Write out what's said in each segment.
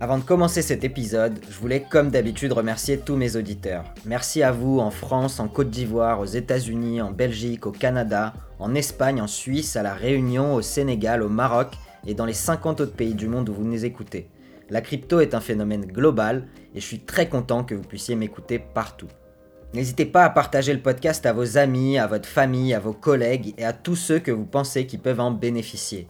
Avant de commencer cet épisode, je voulais comme d'habitude remercier tous mes auditeurs. Merci à vous en France, en Côte d'Ivoire, aux États-Unis, en Belgique, au Canada, en Espagne, en Suisse, à La Réunion, au Sénégal, au Maroc et dans les 50 autres pays du monde où vous nous écoutez. La crypto est un phénomène global et je suis très content que vous puissiez m'écouter partout. N'hésitez pas à partager le podcast à vos amis, à votre famille, à vos collègues et à tous ceux que vous pensez qui peuvent en bénéficier.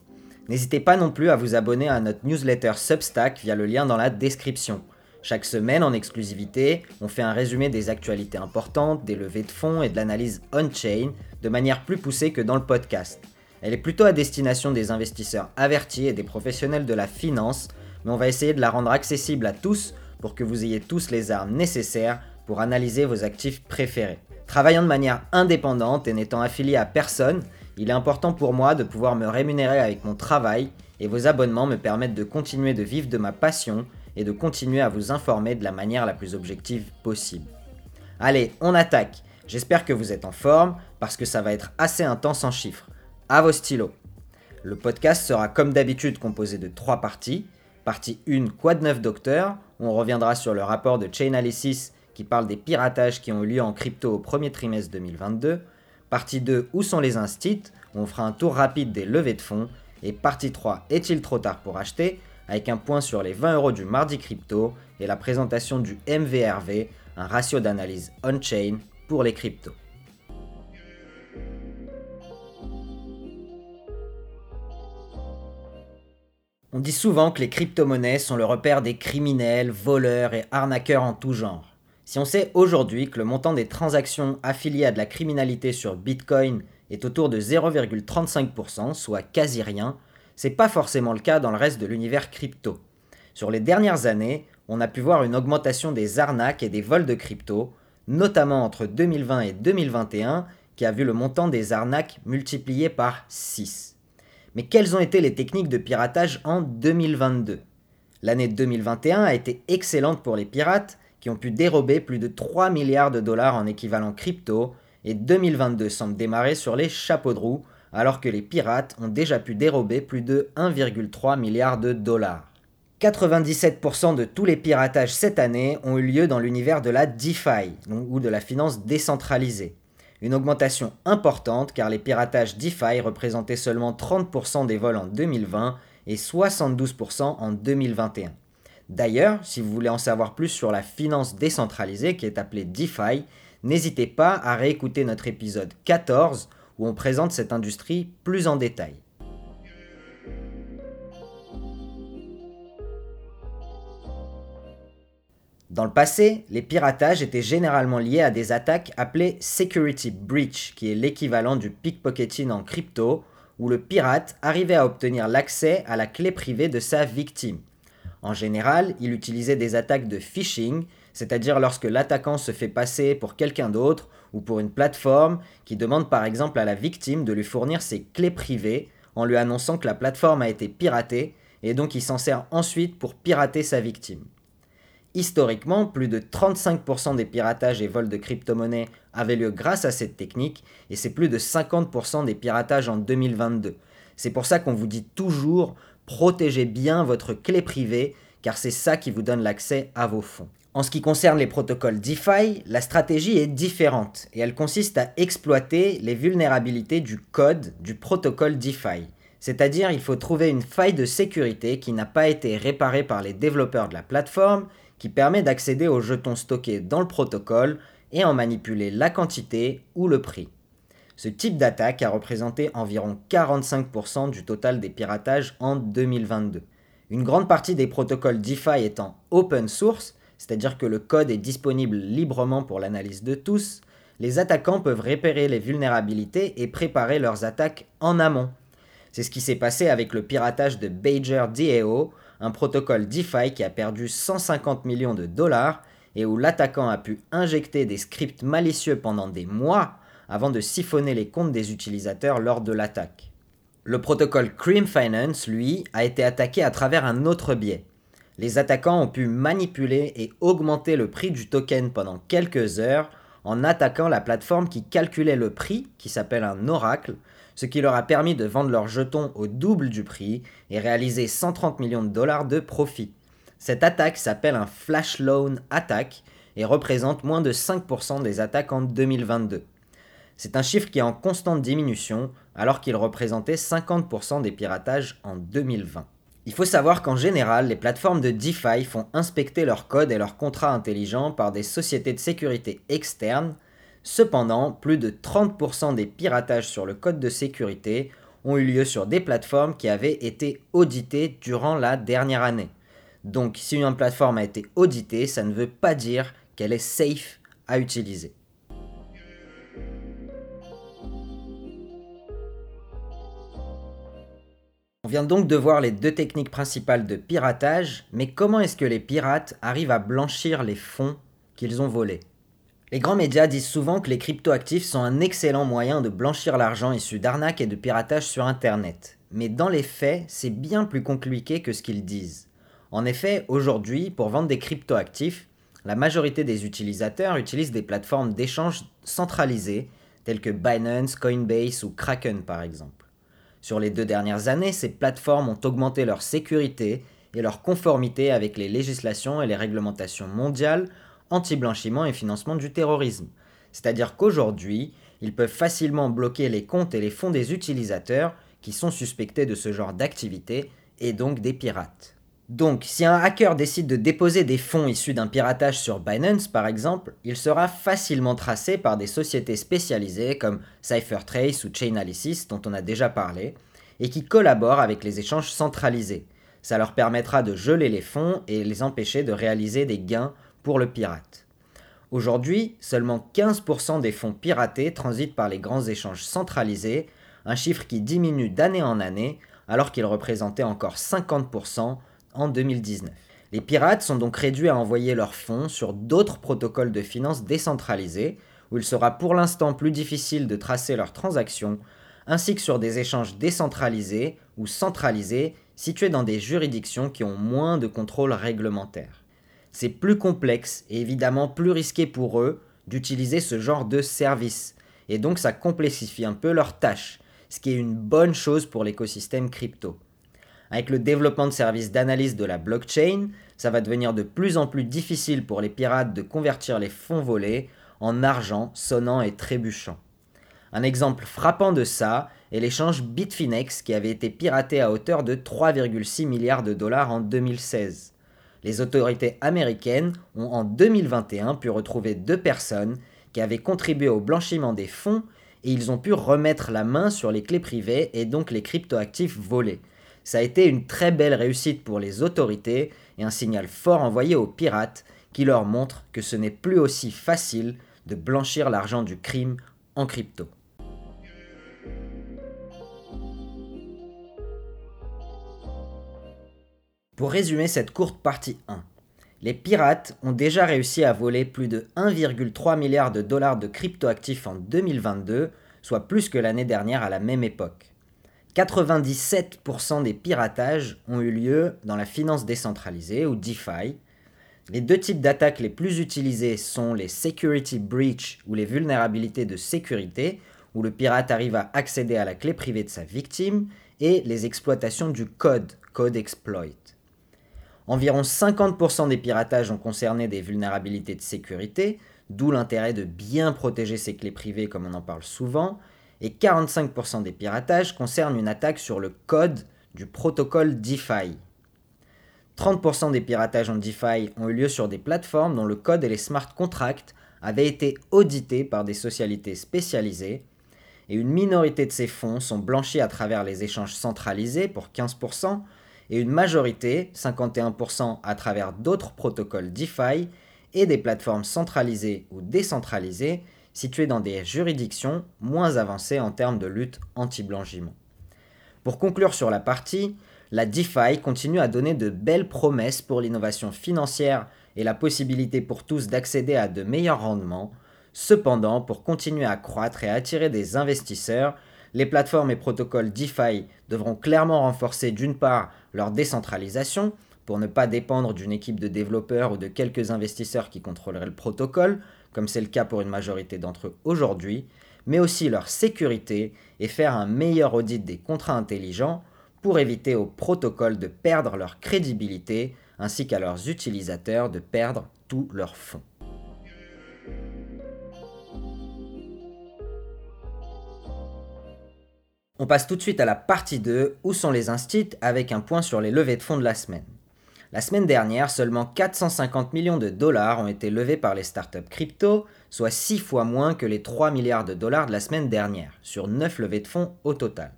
N'hésitez pas non plus à vous abonner à notre newsletter Substack via le lien dans la description. Chaque semaine, en exclusivité, on fait un résumé des actualités importantes, des levées de fonds et de l'analyse on-chain de manière plus poussée que dans le podcast. Elle est plutôt à destination des investisseurs avertis et des professionnels de la finance, mais on va essayer de la rendre accessible à tous pour que vous ayez tous les armes nécessaires pour analyser vos actifs préférés. Travaillant de manière indépendante et n'étant affilié à personne, il est important pour moi de pouvoir me rémunérer avec mon travail et vos abonnements me permettent de continuer de vivre de ma passion et de continuer à vous informer de la manière la plus objective possible. Allez, on attaque. J'espère que vous êtes en forme parce que ça va être assez intense en chiffres. À vos stylos. Le podcast sera comme d'habitude composé de trois parties. Partie 1, quoi de docteur? On reviendra sur le rapport de Chainalysis qui parle des piratages qui ont eu lieu en crypto au premier trimestre 2022. Partie 2, où sont les instits? On fera un tour rapide des levées de fonds. Et partie 3, est-il trop tard pour acheter? Avec un point sur les 20 euros du mardi crypto et la présentation du MVRV, un ratio d'analyse on-chain pour les cryptos. On dit souvent que les crypto-monnaies sont le repère des criminels, voleurs et arnaqueurs en tout genre. Si on sait aujourd'hui que le montant des transactions affiliées à de la criminalité sur Bitcoin est autour de 0,35%, soit quasi rien, c'est pas forcément le cas dans le reste de l'univers crypto. Sur les dernières années, on a pu voir une augmentation des arnaques et des vols de crypto, notamment entre 2020 et 2021, qui a vu le montant des arnaques multiplié par 6. Mais quelles ont été les techniques de piratage en 2022 L'année 2021 a été excellente pour les pirates, qui ont pu dérober plus de 3 milliards de dollars en équivalent crypto, et 2022 semble démarrer sur les chapeaux de roue, alors que les pirates ont déjà pu dérober plus de 1,3 milliard de dollars. 97% de tous les piratages cette année ont eu lieu dans l'univers de la DeFi, ou de la finance décentralisée. Une augmentation importante car les piratages DeFi représentaient seulement 30% des vols en 2020 et 72% en 2021. D'ailleurs, si vous voulez en savoir plus sur la finance décentralisée qui est appelée DeFi, n'hésitez pas à réécouter notre épisode 14 où on présente cette industrie plus en détail. Dans le passé, les piratages étaient généralement liés à des attaques appelées Security Breach, qui est l'équivalent du pickpocketing en crypto, où le pirate arrivait à obtenir l'accès à la clé privée de sa victime. En général, il utilisait des attaques de phishing, c'est-à-dire lorsque l'attaquant se fait passer pour quelqu'un d'autre ou pour une plateforme qui demande par exemple à la victime de lui fournir ses clés privées en lui annonçant que la plateforme a été piratée et donc il s'en sert ensuite pour pirater sa victime. Historiquement, plus de 35% des piratages et vols de crypto-monnaies avaient lieu grâce à cette technique et c'est plus de 50% des piratages en 2022. C'est pour ça qu'on vous dit toujours protégez bien votre clé privée car c'est ça qui vous donne l'accès à vos fonds. En ce qui concerne les protocoles DeFi, la stratégie est différente et elle consiste à exploiter les vulnérabilités du code du protocole DeFi. C'est-à-dire il faut trouver une faille de sécurité qui n'a pas été réparée par les développeurs de la plateforme, qui permet d'accéder aux jetons stockés dans le protocole et en manipuler la quantité ou le prix. Ce type d'attaque a représenté environ 45% du total des piratages en 2022. Une grande partie des protocoles DeFi étant open source, c'est-à-dire que le code est disponible librement pour l'analyse de tous, les attaquants peuvent repérer les vulnérabilités et préparer leurs attaques en amont. C'est ce qui s'est passé avec le piratage de Badger DAO, un protocole DeFi qui a perdu 150 millions de dollars et où l'attaquant a pu injecter des scripts malicieux pendant des mois avant de siphonner les comptes des utilisateurs lors de l'attaque. Le protocole Cream Finance, lui, a été attaqué à travers un autre biais. Les attaquants ont pu manipuler et augmenter le prix du token pendant quelques heures en attaquant la plateforme qui calculait le prix, qui s'appelle un oracle, ce qui leur a permis de vendre leurs jetons au double du prix et réaliser 130 millions de dollars de profit. Cette attaque s'appelle un flash loan attack et représente moins de 5% des attaques en 2022. C'est un chiffre qui est en constante diminution alors qu'il représentait 50% des piratages en 2020. Il faut savoir qu'en général, les plateformes de DeFi font inspecter leurs codes et leurs contrats intelligents par des sociétés de sécurité externes. Cependant, plus de 30% des piratages sur le code de sécurité ont eu lieu sur des plateformes qui avaient été auditées durant la dernière année. Donc si une plateforme a été auditée, ça ne veut pas dire qu'elle est safe à utiliser. On vient donc de voir les deux techniques principales de piratage, mais comment est-ce que les pirates arrivent à blanchir les fonds qu'ils ont volés? Les grands médias disent souvent que les cryptoactifs sont un excellent moyen de blanchir l'argent issu d'arnaques et de piratage sur Internet. Mais dans les faits, c'est bien plus compliqué que ce qu'ils disent. En effet, aujourd'hui, pour vendre des cryptoactifs, la majorité des utilisateurs utilisent des plateformes d'échange centralisées telles que Binance, Coinbase ou Kraken par exemple. Sur les deux dernières années, ces plateformes ont augmenté leur sécurité et leur conformité avec les législations et les réglementations mondiales anti-blanchiment et financement du terrorisme. C'est-à-dire qu'aujourd'hui, ils peuvent facilement bloquer les comptes et les fonds des utilisateurs qui sont suspectés de ce genre d'activité et donc des pirates. Donc, si un hacker décide de déposer des fonds issus d'un piratage sur Binance, par exemple, il sera facilement tracé par des sociétés spécialisées comme CypherTrace ou Chainalysis, dont on a déjà parlé, et qui collaborent avec les échanges centralisés. Ça leur permettra de geler les fonds et les empêcher de réaliser des gains pour le pirate. Aujourd'hui, seulement 15% des fonds piratés transitent par les grands échanges centralisés, un chiffre qui diminue d'année en année, alors qu'il représentait encore 50% en 2019. Les pirates sont donc réduits à envoyer leurs fonds sur d'autres protocoles de finances décentralisés, où il sera pour l'instant plus difficile de tracer leurs transactions, ainsi que sur des échanges décentralisés ou centralisés situés dans des juridictions qui ont moins de contrôle réglementaire. C'est plus complexe et évidemment plus risqué pour eux d'utiliser ce genre de service, et donc ça complexifie un peu leurs tâches, ce qui est une bonne chose pour l'écosystème crypto. Avec le développement de services d'analyse de la blockchain, ça va devenir de plus en plus difficile pour les pirates de convertir les fonds volés en argent sonnant et trébuchant. Un exemple frappant de ça est l'échange Bitfinex qui avait été piraté à hauteur de 3,6 milliards de dollars en 2016. Les autorités américaines ont en 2021 pu retrouver deux personnes qui avaient contribué au blanchiment des fonds et ils ont pu remettre la main sur les clés privées et donc les cryptoactifs volés. Ça a été une très belle réussite pour les autorités et un signal fort envoyé aux pirates qui leur montre que ce n'est plus aussi facile de blanchir l'argent du crime en crypto. Pour résumer cette courte partie 1, les pirates ont déjà réussi à voler plus de 1,3 milliard de dollars de cryptoactifs en 2022, soit plus que l'année dernière à la même époque. 97% des piratages ont eu lieu dans la finance décentralisée ou DeFi. Les deux types d'attaques les plus utilisés sont les security breach ou les vulnérabilités de sécurité, où le pirate arrive à accéder à la clé privée de sa victime, et les exploitations du code, code exploit. Environ 50% des piratages ont concerné des vulnérabilités de sécurité, d'où l'intérêt de bien protéger ses clés privées comme on en parle souvent, et 45% des piratages concernent une attaque sur le code du protocole DeFi. 30% des piratages en DeFi ont eu lieu sur des plateformes dont le code et les smart contracts avaient été audités par des socialités spécialisées, et une minorité de ces fonds sont blanchis à travers les échanges centralisés pour 15%, et une majorité, 51%, à travers d'autres protocoles DeFi et des plateformes centralisées ou décentralisées situés dans des juridictions moins avancées en termes de lutte anti-blanchiment. Pour conclure sur la partie, la DeFi continue à donner de belles promesses pour l'innovation financière et la possibilité pour tous d'accéder à de meilleurs rendements. Cependant, pour continuer à croître et à attirer des investisseurs, les plateformes et protocoles DeFi devront clairement renforcer d'une part leur décentralisation, pour ne pas dépendre d'une équipe de développeurs ou de quelques investisseurs qui contrôleraient le protocole, comme c'est le cas pour une majorité d'entre eux aujourd'hui, mais aussi leur sécurité et faire un meilleur audit des contrats intelligents pour éviter aux protocoles de perdre leur crédibilité ainsi qu'à leurs utilisateurs de perdre tous leurs fonds. On passe tout de suite à la partie 2, où sont les instits, avec un point sur les levées de fonds de la semaine. La semaine dernière, seulement 450 millions de dollars ont été levés par les startups crypto, soit 6 fois moins que les 3 milliards de dollars de la semaine dernière, sur 9 levées de fonds au total.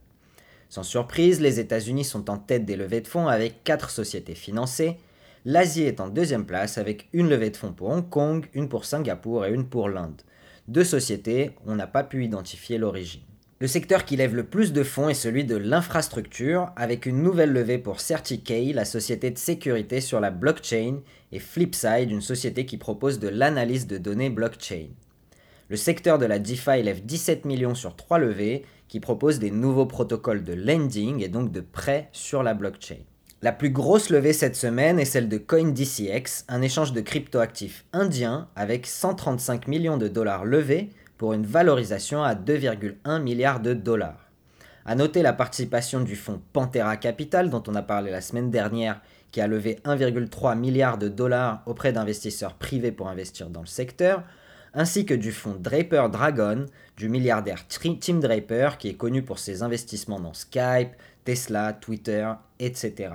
Sans surprise, les États-Unis sont en tête des levées de fonds avec 4 sociétés financées. L'Asie est en deuxième place avec une levée de fonds pour Hong Kong, une pour Singapour et une pour l'Inde. Deux sociétés, on n'a pas pu identifier l'origine. Le secteur qui lève le plus de fonds est celui de l'infrastructure, avec une nouvelle levée pour CertiK, la société de sécurité sur la blockchain, et Flipside, une société qui propose de l'analyse de données blockchain. Le secteur de la DeFi lève 17 millions sur 3 levées, qui proposent des nouveaux protocoles de lending et donc de prêt sur la blockchain. La plus grosse levée cette semaine est celle de CoinDCX, un échange de cryptoactifs indien avec 135 millions de dollars levés pour une valorisation à 2,1 milliards de dollars. A noter la participation du fonds Pantera Capital dont on a parlé la semaine dernière qui a levé 1,3 milliard de dollars auprès d'investisseurs privés pour investir dans le secteur, ainsi que du fonds Draper Dragon, du milliardaire Tim Draper qui est connu pour ses investissements dans Skype, Tesla, Twitter, etc.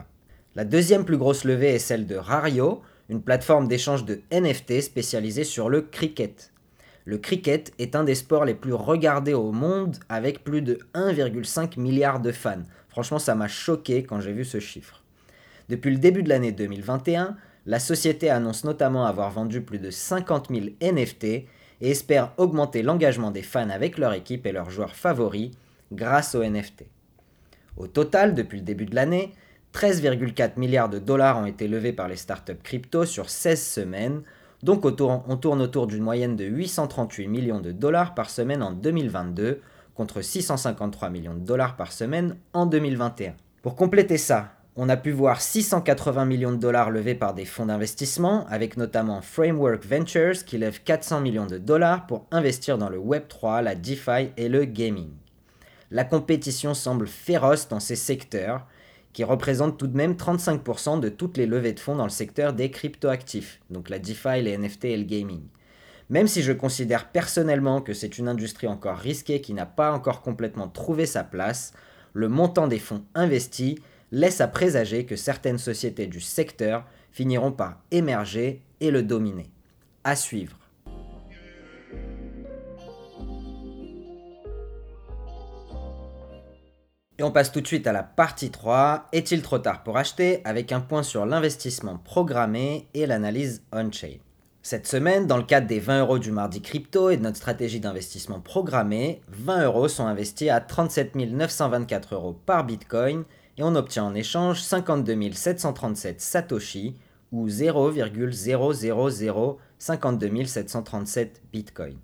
La deuxième plus grosse levée est celle de Rario, une plateforme d'échange de NFT spécialisée sur le cricket. Le cricket est un des sports les plus regardés au monde avec plus de 1,5 milliard de fans. Franchement, ça m'a choqué quand j'ai vu ce chiffre. Depuis le début de l'année 2021, la société annonce notamment avoir vendu plus de 50 000 NFT et espère augmenter l'engagement des fans avec leur équipe et leurs joueurs favoris grâce aux NFT. Au total, depuis le début de l'année, 13,4 milliards de dollars ont été levés par les startups crypto sur 16 semaines, donc on tourne autour d'une moyenne de 838 millions de dollars par semaine en 2022 contre 653 millions de dollars par semaine en 2021. Pour compléter ça, on a pu voir 680 millions de dollars levés par des fonds d'investissement, avec notamment Framework Ventures qui lève 400 millions de dollars pour investir dans le Web3, la DeFi et le gaming. La compétition semble féroce dans ces secteurs, qui représente tout de même 35% de toutes les levées de fonds dans le secteur des cryptoactifs, donc la DeFi, les NFT et le gaming. Même si je considère personnellement que c'est une industrie encore risquée qui n'a pas encore complètement trouvé sa place, le montant des fonds investis laisse à présager que certaines sociétés du secteur finiront par émerger et le dominer. À suivre. Et on passe tout de suite à la partie 3, est-il trop tard pour acheter avec un point sur l'investissement programmé et l'analyse on-chain? Cette semaine, dans le cadre des 20 euros du mardi crypto et de notre stratégie d'investissement programmé, 20 euros sont investis à 37 924 euros par bitcoin et on obtient en échange 52 737 satoshi ou 0,00052 737 bitcoin.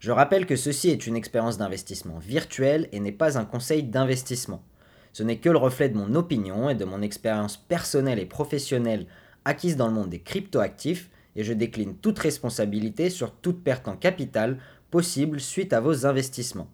Je rappelle que ceci est une expérience d'investissement virtuelle et n'est pas un conseil d'investissement. Ce n'est que le reflet de mon opinion et de mon expérience personnelle et professionnelle acquise dans le monde des cryptoactifs et je décline toute responsabilité sur toute perte en capital possible suite à vos investissements.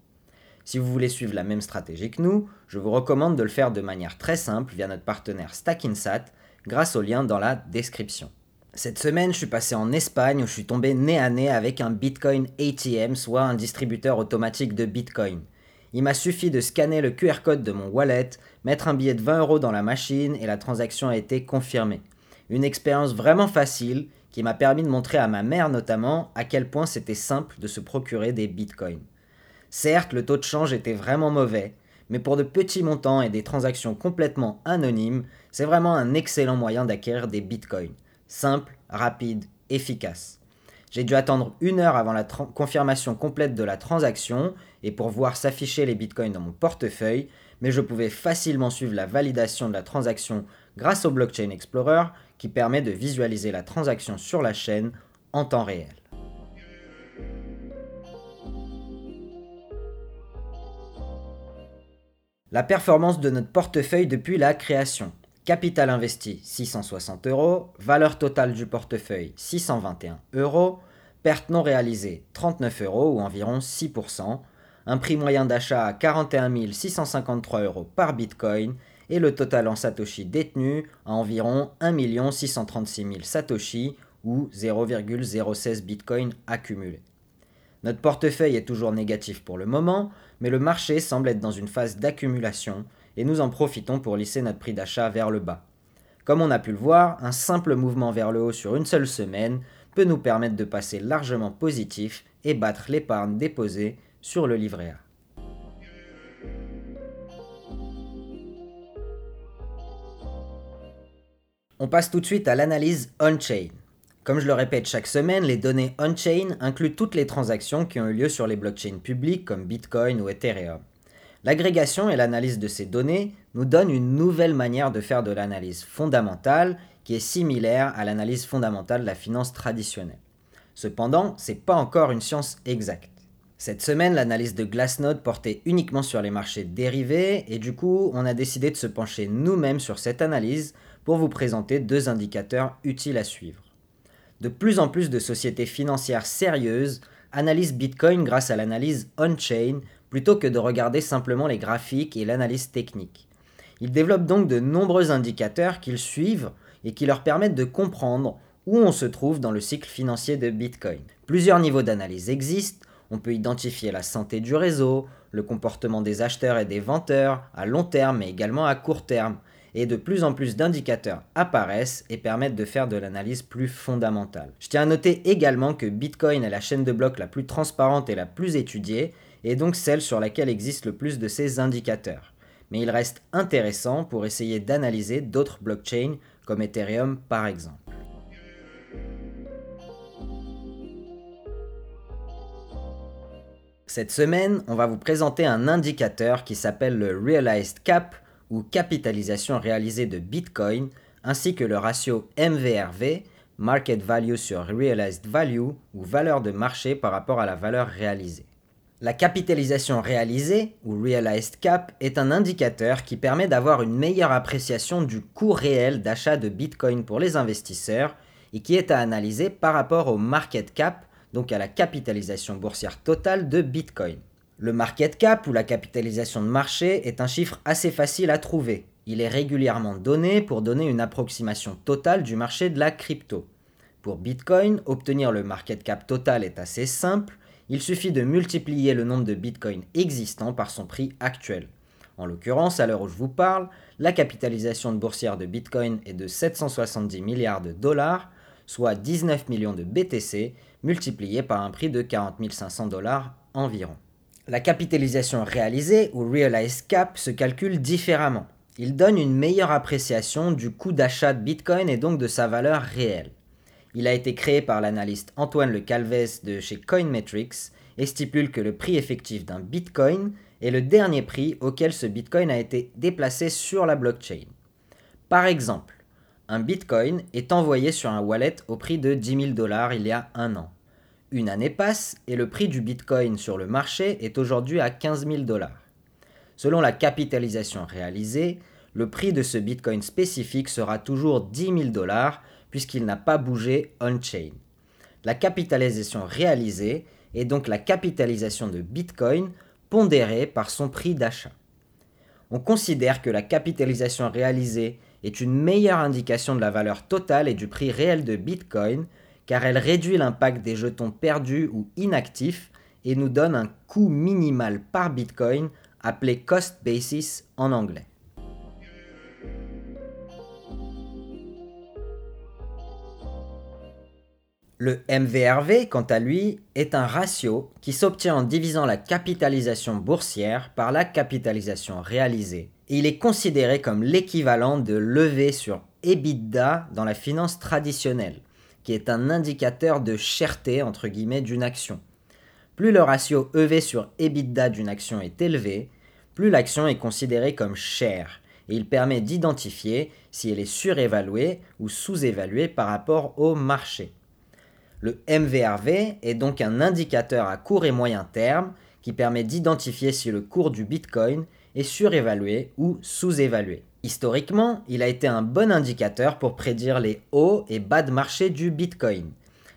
Si vous voulez suivre la même stratégie que nous, je vous recommande de le faire de manière très simple via notre partenaire Stackinsat grâce au lien dans la description. Cette semaine, je suis passé en Espagne où je suis tombé nez à nez avec un Bitcoin ATM, soit un distributeur automatique de Bitcoin. Il m'a suffi de scanner le QR code de mon wallet, mettre un billet de 20 euros dans la machine et la transaction a été confirmée. Une expérience vraiment facile qui m'a permis de montrer à ma mère notamment à quel point c'était simple de se procurer des bitcoins. Certes, le taux de change était vraiment mauvais, mais pour de petits montants et des transactions complètement anonymes, c'est vraiment un excellent moyen d'acquérir des bitcoins simple, rapide, efficace. J'ai dû attendre une heure avant la confirmation complète de la transaction et pour voir s'afficher les bitcoins dans mon portefeuille, mais je pouvais facilement suivre la validation de la transaction grâce au Blockchain Explorer qui permet de visualiser la transaction sur la chaîne en temps réel. La performance de notre portefeuille depuis la création. Capital investi 660 euros, valeur totale du portefeuille 621 euros, perte non réalisée 39 euros ou environ 6%, un prix moyen d'achat à 41 653 euros par bitcoin. Et le total en satoshi détenu à environ 1 636 000 satoshi ou 0,016 bitcoin accumulé. Notre portefeuille est toujours négatif pour le moment, mais le marché semble être dans une phase d'accumulation et nous en profitons pour lisser notre prix d'achat vers le bas. Comme on a pu le voir, un simple mouvement vers le haut sur une seule semaine peut nous permettre de passer largement positif et battre l'épargne déposée sur le livret A. On passe tout de suite à l'analyse on-chain. Comme je le répète chaque semaine, les données on-chain incluent toutes les transactions qui ont eu lieu sur les blockchains publiques comme Bitcoin ou Ethereum. L'agrégation et l'analyse de ces données nous donnent une nouvelle manière de faire de l'analyse fondamentale qui est similaire à l'analyse fondamentale de la finance traditionnelle. Cependant, ce n'est pas encore une science exacte. Cette semaine, l'analyse de Glassnode portait uniquement sur les marchés dérivés et du coup, on a décidé de se pencher nous-mêmes sur cette analyse pour vous présenter deux indicateurs utiles à suivre. De plus en plus de sociétés financières sérieuses analysent Bitcoin grâce à l'analyse on-chain plutôt que de regarder simplement les graphiques et l'analyse technique. Ils développent donc de nombreux indicateurs qu'ils suivent et qui leur permettent de comprendre où on se trouve dans le cycle financier de Bitcoin. Plusieurs niveaux d'analyse existent, on peut identifier la santé du réseau, le comportement des acheteurs et des vendeurs à long terme mais également à court terme, et de plus en plus d'indicateurs apparaissent et permettent de faire de l'analyse plus fondamentale. Je tiens à noter également que Bitcoin est la chaîne de blocs la plus transparente et la plus étudiée, et donc celle sur laquelle existe le plus de ces indicateurs. Mais il reste intéressant pour essayer d'analyser d'autres blockchains comme Ethereum par exemple. Cette semaine, on va vous présenter un indicateur qui s'appelle le Realized Cap ou capitalisation réalisée de Bitcoin, ainsi que le ratio MVRV, Market Value sur Realized Value, ou valeur de marché par rapport à la valeur réalisée. La capitalisation réalisée, ou Realized Cap, est un indicateur qui permet d'avoir une meilleure appréciation du coût réel d'achat de Bitcoin pour les investisseurs et qui est à analyser par rapport au market cap, donc à la capitalisation boursière totale de Bitcoin. Le market cap ou la capitalisation de marché est un chiffre assez facile à trouver. Il est régulièrement donné pour donner une approximation totale du marché de la crypto. Pour Bitcoin, obtenir le market cap total est assez simple, il suffit de multiplier le nombre de Bitcoin existants par son prix actuel. En l'occurrence, à l'heure où je vous parle, la capitalisation de boursière de Bitcoin est de 770 milliards de dollars, soit 19 millions de BTC, multiplié par un prix de 40 500 dollars environ. La capitalisation réalisée, ou realized cap, se calcule différemment. Il donne une meilleure appréciation du coût d'achat de Bitcoin et donc de sa valeur réelle. Il a été créé par l'analyste Antoine Le Calves de chez Coinmetrics et stipule que le prix effectif d'un Bitcoin est le dernier prix auquel ce Bitcoin a été déplacé sur la blockchain. Par exemple, un Bitcoin est envoyé sur un wallet au prix de 10 000 dollars il y a un an. Une année passe et le prix du Bitcoin sur le marché est aujourd'hui à 15 000 dollars. Selon la capitalisation réalisée, le prix de ce Bitcoin spécifique sera toujours 10 000 dollars puisqu'il n'a pas bougé on-chain. La capitalisation réalisée est donc la capitalisation de Bitcoin pondérée par son prix d'achat. On considère que la capitalisation réalisée est une meilleure indication de la valeur totale et du prix réel de Bitcoin car elle réduit l'impact des jetons perdus ou inactifs et nous donne un coût minimal par Bitcoin appelé cost basis en anglais. Le MVRV, quant à lui, est un ratio qui s'obtient en divisant la capitalisation boursière par la capitalisation réalisée. Et il est considéré comme l'équivalent de lever sur EBITDA dans la finance traditionnelle qui est un indicateur de cherté entre guillemets d'une action. Plus le ratio EV sur EBITDA d'une action est élevé, plus l'action est considérée comme chère, et il permet d'identifier si elle est surévaluée ou sous-évaluée par rapport au marché. Le MVRV est donc un indicateur à court et moyen terme qui permet d'identifier si le cours du Bitcoin est surévalué ou sous-évalué. Historiquement, il a été un bon indicateur pour prédire les hauts et bas de marché du Bitcoin.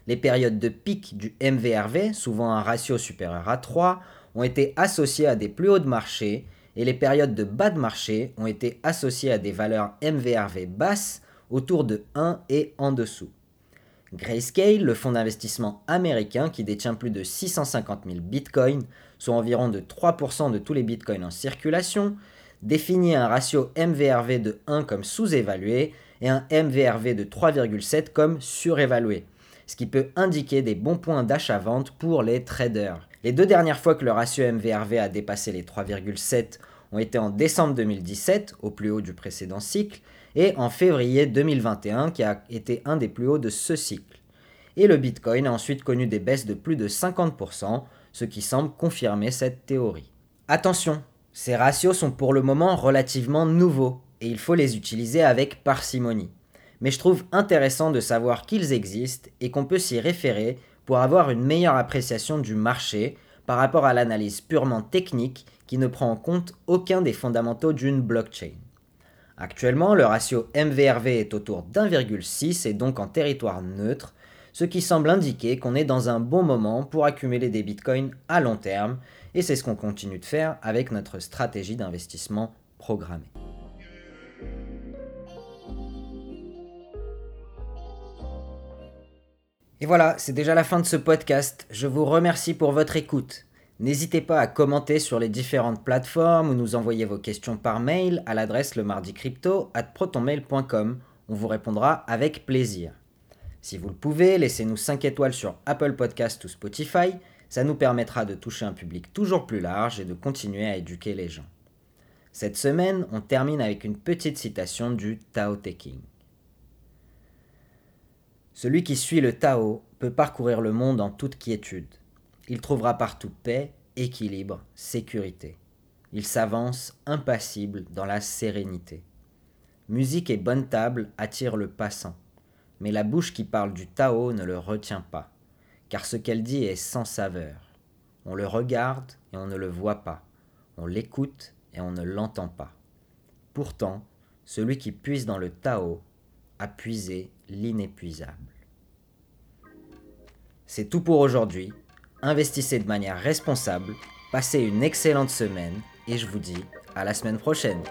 Les périodes de pic du MVRV, souvent un ratio supérieur à 3, ont été associées à des plus hauts de marché et les périodes de bas de marché ont été associées à des valeurs MVRV basses autour de 1 et en dessous. Grayscale, le fonds d'investissement américain qui détient plus de 650 000 bitcoins, soit environ de 3% de tous les bitcoins en circulation, définit un ratio MVRV de 1 comme sous-évalué et un MVRV de 3,7 comme surévalué, ce qui peut indiquer des bons points d'achat-vente pour les traders. Les deux dernières fois que le ratio MVRV a dépassé les 3,7 ont été en décembre 2017, au plus haut du précédent cycle, et en février 2021 qui a été un des plus hauts de ce cycle. Et le Bitcoin a ensuite connu des baisses de plus de 50%, ce qui semble confirmer cette théorie. Attention, ces ratios sont pour le moment relativement nouveaux et il faut les utiliser avec parcimonie. Mais je trouve intéressant de savoir qu'ils existent et qu'on peut s'y référer pour avoir une meilleure appréciation du marché par rapport à l'analyse purement technique qui ne prend en compte aucun des fondamentaux d'une blockchain. Actuellement, le ratio MVRV est autour d'1,6 et donc en territoire neutre, ce qui semble indiquer qu'on est dans un bon moment pour accumuler des bitcoins à long terme, et c'est ce qu'on continue de faire avec notre stratégie d'investissement programmée. Et voilà, c'est déjà la fin de ce podcast. Je vous remercie pour votre écoute. N'hésitez pas à commenter sur les différentes plateformes ou nous envoyer vos questions par mail à l'adresse le at protonmail.com. On vous répondra avec plaisir. Si vous le pouvez, laissez-nous 5 étoiles sur Apple Podcast ou Spotify. Ça nous permettra de toucher un public toujours plus large et de continuer à éduquer les gens. Cette semaine, on termine avec une petite citation du Tao Te King. Celui qui suit le Tao peut parcourir le monde en toute quiétude. Il trouvera partout paix, équilibre, sécurité. Il s'avance impassible dans la sérénité. Musique et bonne table attirent le passant, mais la bouche qui parle du Tao ne le retient pas, car ce qu'elle dit est sans saveur. On le regarde et on ne le voit pas, on l'écoute et on ne l'entend pas. Pourtant, celui qui puise dans le Tao a puisé l'inépuisable. C'est tout pour aujourd'hui investissez de manière responsable, passez une excellente semaine et je vous dis à la semaine prochaine.